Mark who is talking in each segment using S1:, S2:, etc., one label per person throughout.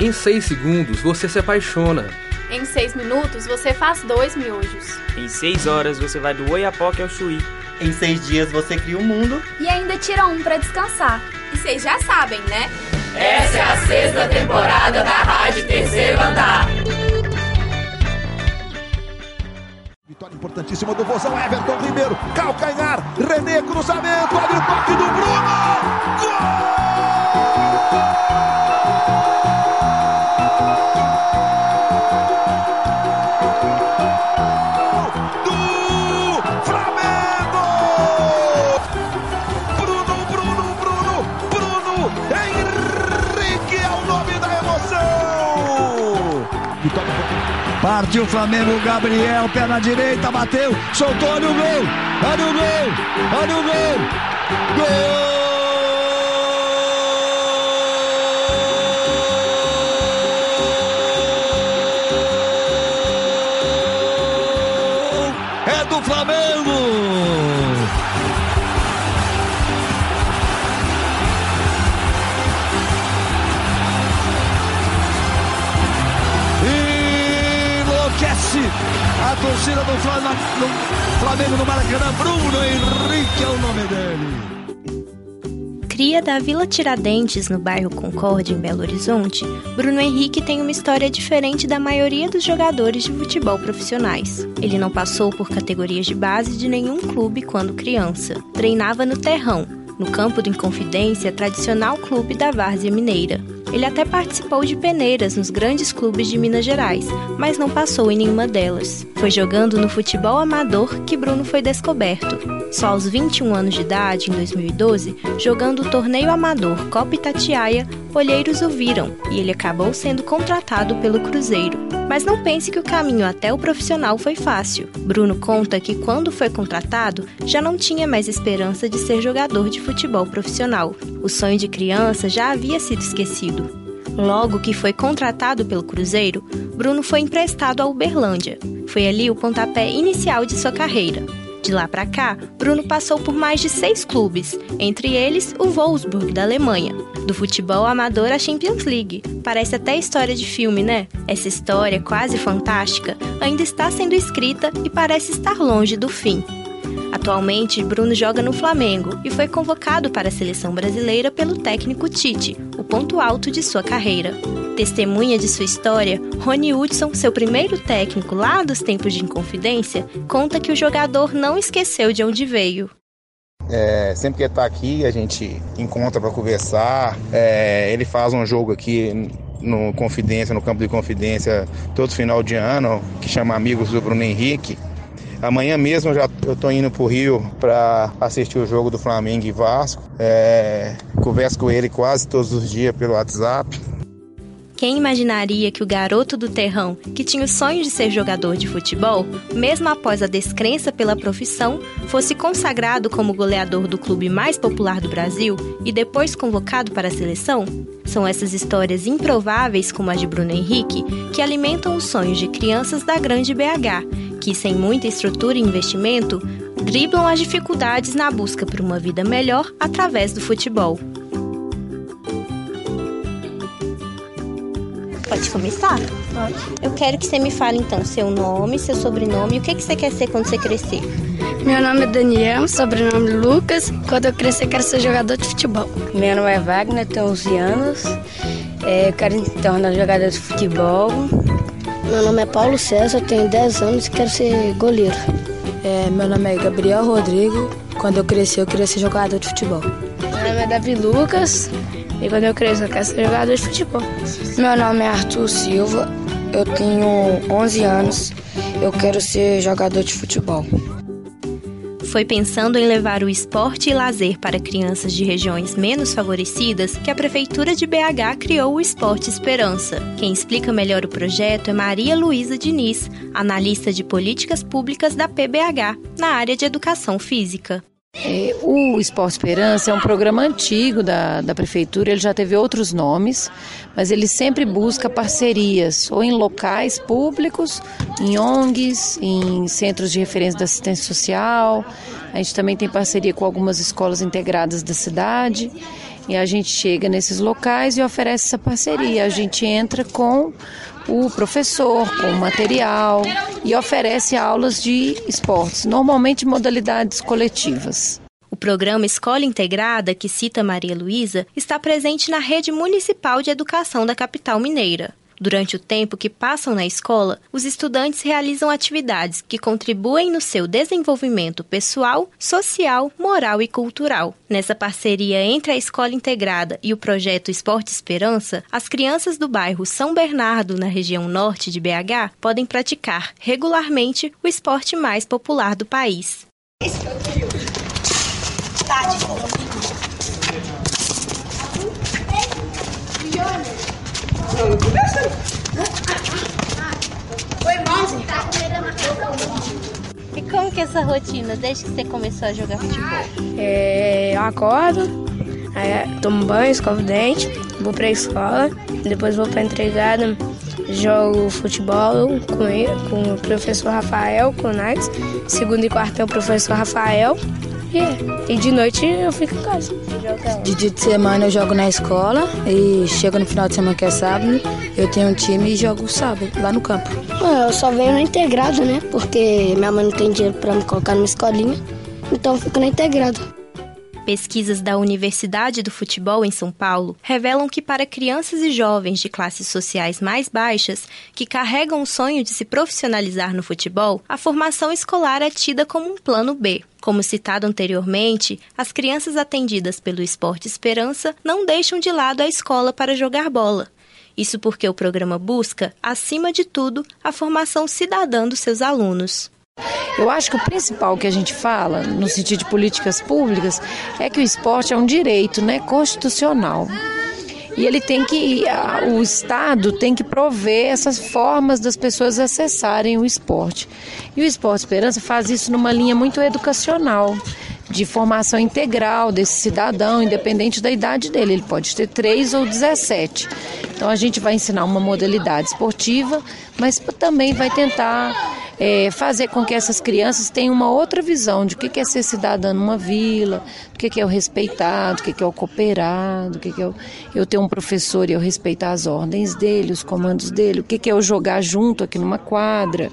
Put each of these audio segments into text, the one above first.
S1: Em 6 segundos você se apaixona.
S2: Em 6 minutos você faz dois miojos.
S3: Em 6 horas você vai do Oiapoque ao Chuí.
S4: Em 6 dias você cria o um mundo.
S5: E ainda tira um para descansar.
S6: E vocês já sabem, né?
S7: Essa é a sexta temporada da Rádio Terceiro Andar.
S8: Vitória importantíssima do Vozão, Everton Ribeiro, calcanhar, René, cruzamento, olha o toque do
S9: Partiu o Flamengo, Gabriel, pé na direita, bateu, soltou, olha o gol, olha o gol, olha o gol, gol! A torcida do Flamengo no Maracanã. Bruno Henrique é o nome dele.
S10: Cria da Vila Tiradentes, no bairro Concórdia, em Belo Horizonte, Bruno Henrique tem uma história diferente da maioria dos jogadores de futebol profissionais. Ele não passou por categorias de base de nenhum clube quando criança. Treinava no Terrão, no campo do Inconfidência, tradicional clube da Várzea Mineira. Ele até participou de peneiras nos grandes clubes de Minas Gerais, mas não passou em nenhuma delas. Foi jogando no futebol amador que Bruno foi descoberto. Só aos 21 anos de idade, em 2012, jogando o torneio amador Copa Itatiaia, olheiros o viram e ele acabou sendo contratado pelo Cruzeiro. Mas não pense que o caminho até o profissional foi fácil. Bruno conta que quando foi contratado, já não tinha mais esperança de ser jogador de futebol profissional. O sonho de criança já havia sido esquecido. Logo que foi contratado pelo Cruzeiro, Bruno foi emprestado à Uberlândia. Foi ali o pontapé inicial de sua carreira. De lá para cá, Bruno passou por mais de seis clubes, entre eles o Wolfsburg da Alemanha. Do futebol amador à Champions League. Parece até história de filme, né? Essa história, quase fantástica, ainda está sendo escrita e parece estar longe do fim. Atualmente, Bruno joga no Flamengo e foi convocado para a seleção brasileira pelo técnico Tite, o ponto alto de sua carreira. Testemunha de sua história, Rony Hudson, seu primeiro técnico lá dos tempos de Inconfidência, conta que o jogador não esqueceu de onde veio.
S11: É, sempre que ele está aqui, a gente encontra para conversar. É, ele faz um jogo aqui no Confidência, no campo de Confidência, todo final de ano, que chama Amigos do Bruno Henrique. Amanhã mesmo eu já eu tô indo pro Rio para assistir o jogo do Flamengo e Vasco. É, converso com ele quase todos os dias pelo WhatsApp.
S10: Quem imaginaria que o garoto do terrão, que tinha o sonho de ser jogador de futebol, mesmo após a descrença pela profissão, fosse consagrado como goleador do clube mais popular do Brasil e depois convocado para a seleção? São essas histórias improváveis, como a de Bruno Henrique, que alimentam os sonhos de crianças da grande BH que, sem muita estrutura e investimento, driblam as dificuldades na busca por uma vida melhor através do futebol. Pode começar? Pode. Eu quero que você me fale então seu nome, seu sobrenome e o que, que você quer ser quando você crescer.
S12: Meu nome é Daniel, sobrenome Lucas. Quando eu crescer, quero ser jogador de futebol.
S13: Meu nome é Wagner, tenho 11 anos. É, eu quero me tornar jogador de futebol.
S14: Meu nome é Paulo César, tenho 10 anos e quero ser goleiro.
S15: É, meu nome é Gabriel Rodrigo. Quando eu crescer, eu queria ser jogador de futebol.
S16: Meu nome é Davi Lucas. E quando eu crescer, eu quero ser jogador de futebol.
S17: Meu nome é Arthur Silva. Eu tenho 11 anos. Eu quero ser jogador de futebol.
S10: Foi pensando em levar o esporte e lazer para crianças de regiões menos favorecidas que a Prefeitura de BH criou o Esporte Esperança. Quem explica melhor o projeto é Maria Luísa Diniz, analista de políticas públicas da PBH, na área de educação física.
S18: É, o Esporte Esperança é um programa antigo da, da prefeitura, ele já teve outros nomes, mas ele sempre busca parcerias, ou em locais públicos, em ONGs, em centros de referência da assistência social. A gente também tem parceria com algumas escolas integradas da cidade. E a gente chega nesses locais e oferece essa parceria. A gente entra com o professor, com material e oferece aulas de esportes, normalmente modalidades coletivas.
S10: O programa Escola Integrada, que cita Maria Luísa, está presente na rede municipal de educação da capital mineira. Durante o tempo que passam na escola, os estudantes realizam atividades que contribuem no seu desenvolvimento pessoal, social, moral e cultural. Nessa parceria entre a Escola Integrada e o projeto Esporte Esperança, as crianças do bairro São Bernardo, na região norte de BH, podem praticar regularmente o esporte mais popular do país. Como que é essa rotina desde que você começou a jogar futebol?
S12: É, eu acordo, aí tomo banho, escovo o dente, vou pra escola, depois vou pra entregada, jogo futebol com, ele, com o professor Rafael, com o Nax. Segundo e quarto é o professor Rafael. E, e de noite eu fico em casa.
S17: De dia de semana eu jogo na escola e chego no final de semana que é sábado, eu tenho um time e jogo sábado, lá no campo.
S14: Eu só venho na integrado, né? Porque minha mãe não tem dinheiro para me colocar numa escolinha, então eu fico na integrado.
S10: Pesquisas da Universidade do Futebol em São Paulo revelam que para crianças e jovens de classes sociais mais baixas que carregam o sonho de se profissionalizar no futebol, a formação escolar é tida como um plano B. Como citado anteriormente, as crianças atendidas pelo Esporte Esperança não deixam de lado a escola para jogar bola. Isso porque o programa busca, acima de tudo, a formação cidadã dos seus alunos.
S18: Eu acho que o principal que a gente fala, no sentido de políticas públicas, é que o esporte é um direito né, constitucional. E ele tem que, o Estado tem que prover essas formas das pessoas acessarem o esporte. E o Esporte Esperança faz isso numa linha muito educacional, de formação integral desse cidadão, independente da idade dele. Ele pode ter 3 ou 17. Então a gente vai ensinar uma modalidade esportiva, mas também vai tentar é, fazer com que essas crianças tenham uma outra visão de o que é ser cidadã numa vila, do que é o respeitar, do que é o cooperar, do que é o, eu ter um professor e eu respeitar as ordens dele, os comandos dele, o que é eu jogar junto aqui numa quadra.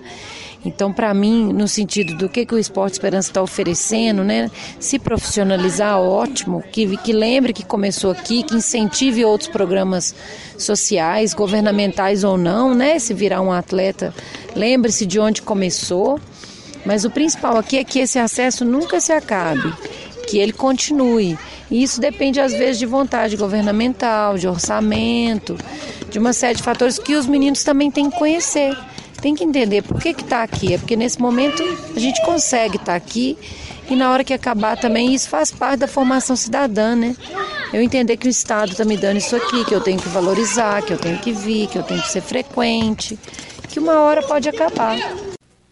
S18: Então, para mim, no sentido do que, que o Esporte Esperança está oferecendo, né? Se profissionalizar, ótimo. Que, que lembre que começou aqui, que incentive outros programas sociais, governamentais ou não, né? Se virar um atleta, lembre-se de onde começou. Mas o principal aqui é que esse acesso nunca se acabe, que ele continue. E isso depende, às vezes, de vontade governamental, de orçamento, de uma série de fatores que os meninos também têm que conhecer tem que entender por que está aqui. É porque nesse momento a gente consegue estar tá aqui e na hora que acabar também isso faz parte da formação cidadã, né? Eu entender que o Estado está me dando isso aqui, que eu tenho que valorizar, que eu tenho que vir, que eu tenho que ser frequente, que uma hora pode acabar.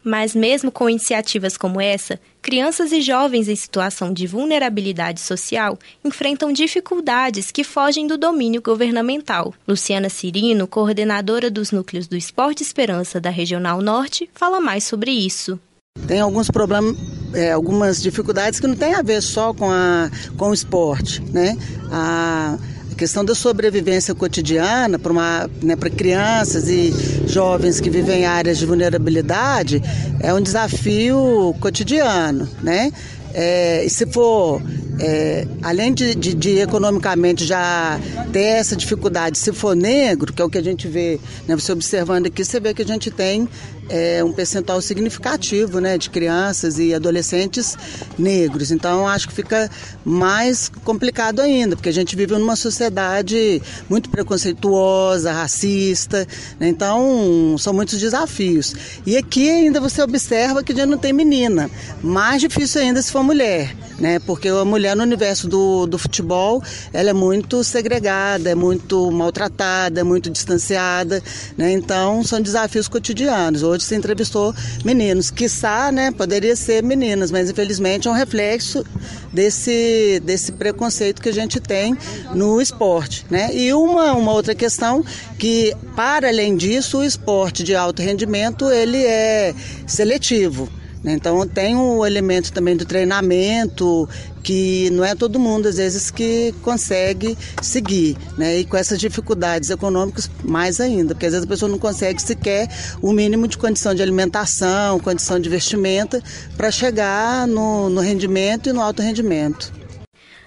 S10: Mas, mesmo com iniciativas como essa, crianças e jovens em situação de vulnerabilidade social enfrentam dificuldades que fogem do domínio governamental. Luciana Cirino, coordenadora dos núcleos do Esporte Esperança da Regional Norte, fala mais sobre isso.
S19: Tem alguns problemas, é, algumas dificuldades que não tem a ver só com, a, com o esporte, né? A, questão da sobrevivência cotidiana para né, crianças e jovens que vivem em áreas de vulnerabilidade é um desafio cotidiano, né? É, e se for, é, além de, de, de, economicamente já ter essa dificuldade, se for negro, que é o que a gente vê, né, você observando aqui, você vê que a gente tem é, um percentual significativo né, de crianças e adolescentes negros. Então, acho que fica mais complicado ainda, porque a gente vive numa sociedade muito preconceituosa, racista. Né, então, são muitos desafios. E aqui ainda você observa que já não tem menina. Mais difícil ainda se for mulher, né, porque a mulher no universo do, do futebol ela é muito segregada, é muito maltratada, é muito distanciada. Né, então, são desafios cotidianos. Hoje, se entrevistou meninos, quiçá, né, poderia ser meninas, mas infelizmente é um reflexo desse, desse preconceito que a gente tem no esporte, né? E uma, uma outra questão que, para além disso, o esporte de alto rendimento, ele é seletivo. Né? Então tem o elemento também do treinamento, que não é todo mundo, às vezes, que consegue seguir. Né? E com essas dificuldades econômicas, mais ainda, porque às vezes a pessoa não consegue sequer o mínimo de condição de alimentação, condição de vestimenta, para chegar no, no rendimento e no alto rendimento.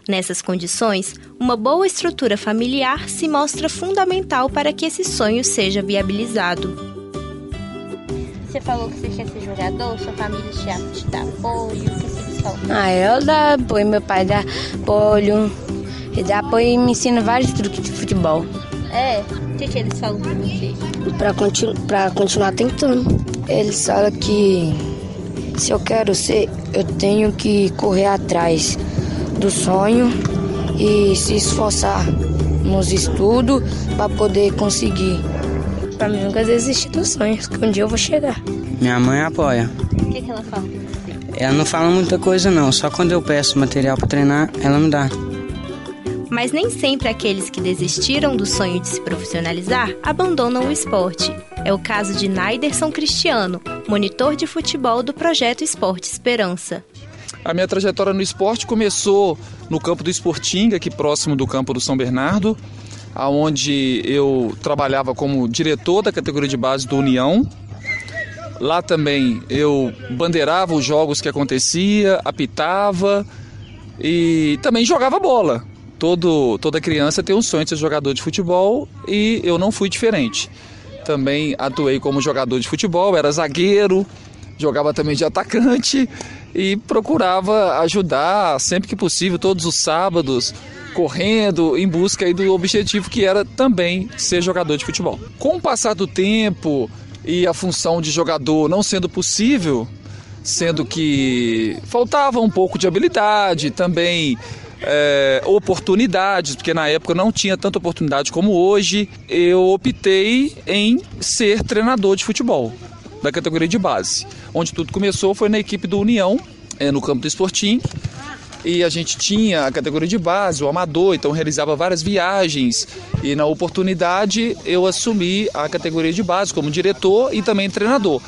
S10: Nessas condições, uma boa estrutura familiar se mostra fundamental para que esse sonho seja viabilizado. Você falou que você quer ser jogador, sua família te, te dá apoio, o que vocês falam?
S12: Ah, eu dá apoio, meu pai dá apoio, ele dá apoio e me ensina vários truques de futebol.
S10: É? O que, que eles falam pra você?
S14: Pra, continu pra continuar tentando.
S12: Eles falam que se eu quero ser, eu tenho que correr atrás do sonho e se esforçar nos estudos para poder conseguir. Para mim nunca desistir dos sonhos, que um dia eu vou chegar.
S20: Minha mãe apoia.
S10: O que, que ela fala?
S20: Ela não fala muita coisa não, só quando eu peço material para treinar, ela me dá.
S10: Mas nem sempre aqueles que desistiram do sonho de se profissionalizar abandonam o esporte. É o caso de Naiderson Cristiano, monitor de futebol do projeto Esporte Esperança.
S21: A minha trajetória no esporte começou no campo do Esportinga, aqui próximo do campo do São Bernardo, aonde eu trabalhava como diretor da categoria de base do União. Lá também eu bandeirava os jogos que acontecia, apitava e também jogava bola. Todo, toda criança tem um sonho de ser jogador de futebol e eu não fui diferente. Também atuei como jogador de futebol, era zagueiro, jogava também de atacante e procurava ajudar sempre que possível, todos os sábados, correndo em busca do objetivo que era também ser jogador de futebol. Com o passar do tempo e a função de jogador não sendo possível, sendo que faltava um pouco de habilidade, também é, oportunidades, porque na época não tinha tanta oportunidade como hoje, eu optei em ser treinador de futebol da categoria de base. Onde tudo começou foi na equipe do União, é, no campo do Esportim. E a gente tinha a categoria de base, o amador, então realizava várias viagens. E na oportunidade eu assumi a categoria de base como diretor e também treinador.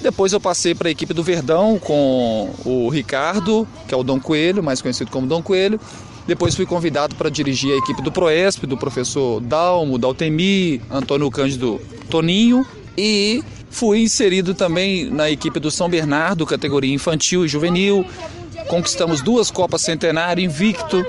S21: Depois eu passei para a equipe do Verdão com o Ricardo, que é o Dom Coelho, mais conhecido como Dom Coelho. Depois fui convidado para dirigir a equipe do Proesp, do professor Dalmo, Daltemi, Antônio Cândido Toninho. E Fui inserido também na equipe do São Bernardo, categoria infantil e juvenil. Conquistamos duas Copas Centenário invicto,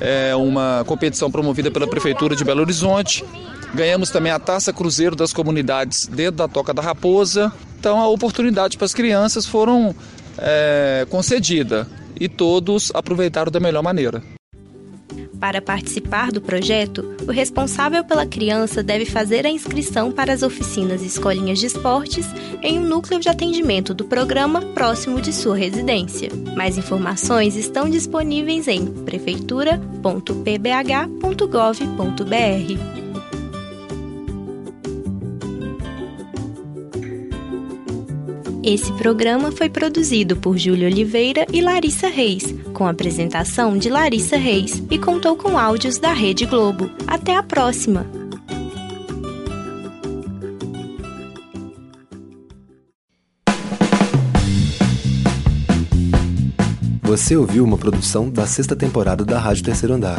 S21: é uma competição promovida pela Prefeitura de Belo Horizonte. Ganhamos também a Taça Cruzeiro das Comunidades dentro da Toca da Raposa. Então a oportunidade para as crianças foram é, concedida e todos aproveitaram da melhor maneira.
S10: Para participar do projeto, o responsável pela criança deve fazer a inscrição para as oficinas e escolinhas de esportes em um núcleo de atendimento do programa próximo de sua residência. Mais informações estão disponíveis em prefeitura.pbh.gov.br. Esse programa foi produzido por Júlio Oliveira e Larissa Reis, com apresentação de Larissa Reis e contou com áudios da Rede Globo. Até a próxima!
S22: Você ouviu uma produção da sexta temporada da Rádio Terceiro Andar.